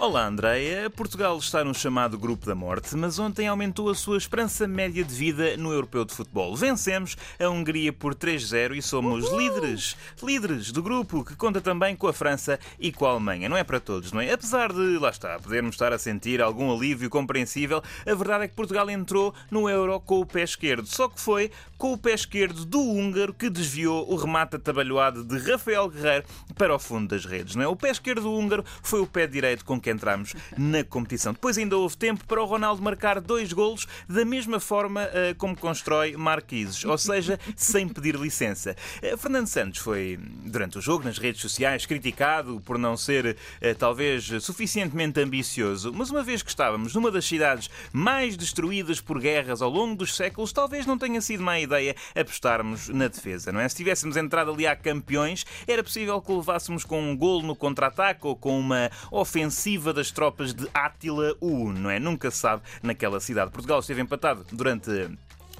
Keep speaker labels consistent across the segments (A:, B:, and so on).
A: Olá, Andreia. Portugal está no chamado Grupo da Morte, mas ontem aumentou a sua esperança média de vida no Europeu de Futebol. Vencemos a Hungria por 3-0 e somos Uhul! líderes, líderes do grupo, que conta também com a França e com a Alemanha. Não é para todos, não é? Apesar de, lá está, podermos estar a sentir algum alívio compreensível, a verdade é que Portugal entrou no Euro com o pé esquerdo. Só que foi com o pé esquerdo do húngaro que desviou o remate atabalhoado de Rafael Guerreiro para o fundo das redes, não é? O pé esquerdo do húngaro foi o pé direito com que que entramos na competição. Depois ainda houve tempo para o Ronaldo marcar dois golos da mesma forma uh, como constrói Marquises, ou seja, sem pedir licença. Uh, Fernando Santos foi, durante o jogo, nas redes sociais, criticado por não ser uh, talvez suficientemente ambicioso, mas uma vez que estávamos numa das cidades mais destruídas por guerras ao longo dos séculos, talvez não tenha sido má ideia apostarmos na defesa, não é? Se tivéssemos entrado ali a campeões, era possível que levássemos com um golo no contra-ataque ou com uma ofensiva ofensiva das tropas de Átila I, não é? Nunca se sabe naquela cidade. Portugal esteve empatado durante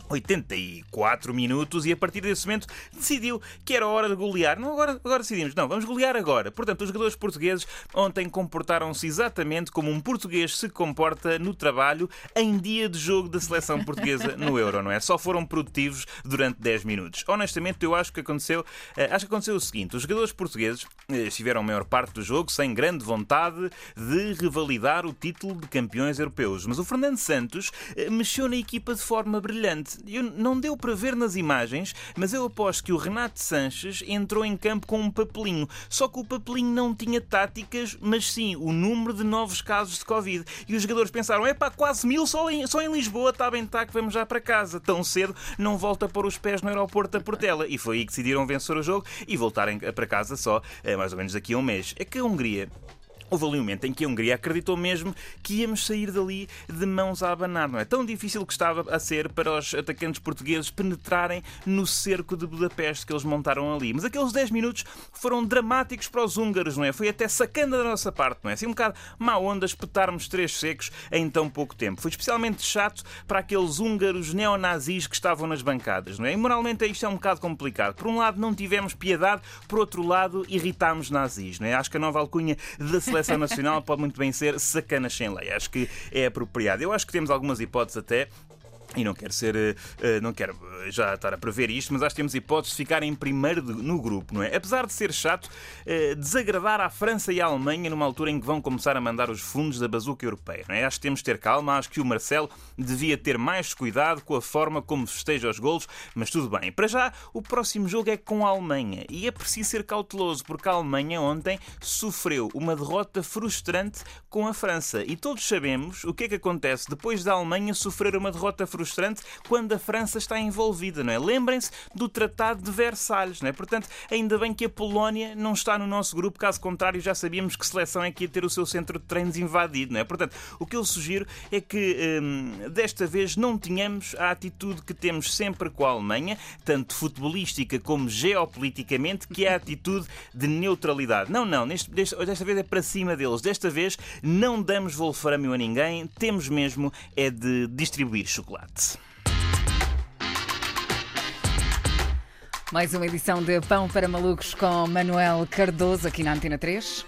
A: 84 minutos e a partir desse momento decidiu que era hora de golear. Não, agora, agora decidimos, não, vamos golear agora. Portanto, os jogadores portugueses ontem comportaram-se exatamente como um português se comporta no trabalho em dia de jogo da seleção portuguesa no Euro, não é? Só foram produtivos durante 10 minutos. Honestamente, eu acho que aconteceu, eh, acho que aconteceu o seguinte: os jogadores portugueses eh, estiveram a maior parte do jogo sem grande vontade de revalidar o título de campeões europeus, mas o Fernando Santos eh, mexeu na equipa de forma brilhante eu, não deu para ver nas imagens, mas eu aposto que o Renato Sanches entrou em campo com um papelinho. Só que o papelinho não tinha táticas, mas sim o número de novos casos de Covid. E os jogadores pensaram: é pá, quase mil só em, só em Lisboa, está bem, está que vamos já para casa. Tão cedo não volta a pôr os pés no aeroporto da Portela. E foi aí que decidiram vencer o jogo e voltarem para casa só eh, mais ou menos daqui a um mês. É que a Hungria Houve ali um momento em que a Hungria acreditou mesmo que íamos sair dali de mãos a abanar. Não é tão difícil que estava a ser para os atacantes portugueses penetrarem no cerco de Budapeste que eles montaram ali. Mas aqueles 10 minutos foram dramáticos para os húngaros, não é? Foi até sacana da nossa parte, não é? Assim um bocado má onda espetarmos três secos em tão pouco tempo. Foi especialmente chato para aqueles húngaros neonazis que estavam nas bancadas, não é? E moralmente isto é um bocado complicado. Por um lado não tivemos piedade, por outro lado irritámos nazis, não é? Acho que a nova alcunha da seleção seleção nacional pode muito bem ser sacanas sem lei. Acho que é apropriado. Eu acho que temos algumas hipóteses até e não quero ser, uh, não quero já estar a prever isto, mas acho que temos hipóteses de ficar em primeiro no grupo, não é? Apesar de ser chato, desagradar à França e à Alemanha numa altura em que vão começar a mandar os fundos da bazuca europeia, não é? Acho que temos de ter calma, acho que o Marcelo devia ter mais cuidado com a forma como festeja os golos, mas tudo bem. Para já, o próximo jogo é com a Alemanha e é preciso ser cauteloso, porque a Alemanha ontem sofreu uma derrota frustrante com a França e todos sabemos o que é que acontece depois da Alemanha sofrer uma derrota frustrante frustrante quando a França está envolvida, não é? Lembrem-se do Tratado de Versalhes, não é? Portanto, ainda bem que a Polónia não está no nosso grupo, caso contrário, já sabíamos que seleção é que ia ter o seu centro de treinos invadido, não é? Portanto, o que eu sugiro é que hum, desta vez não tenhamos a atitude que temos sempre com a Alemanha, tanto futebolística como geopoliticamente, que é a atitude de neutralidade. Não, não, neste, desta, vez é para cima deles. Desta vez não damos wolframio a ninguém, temos mesmo é de distribuir chocolate.
B: Mais uma edição de Pão para Malucos com Manuel Cardoso aqui na Antena 3.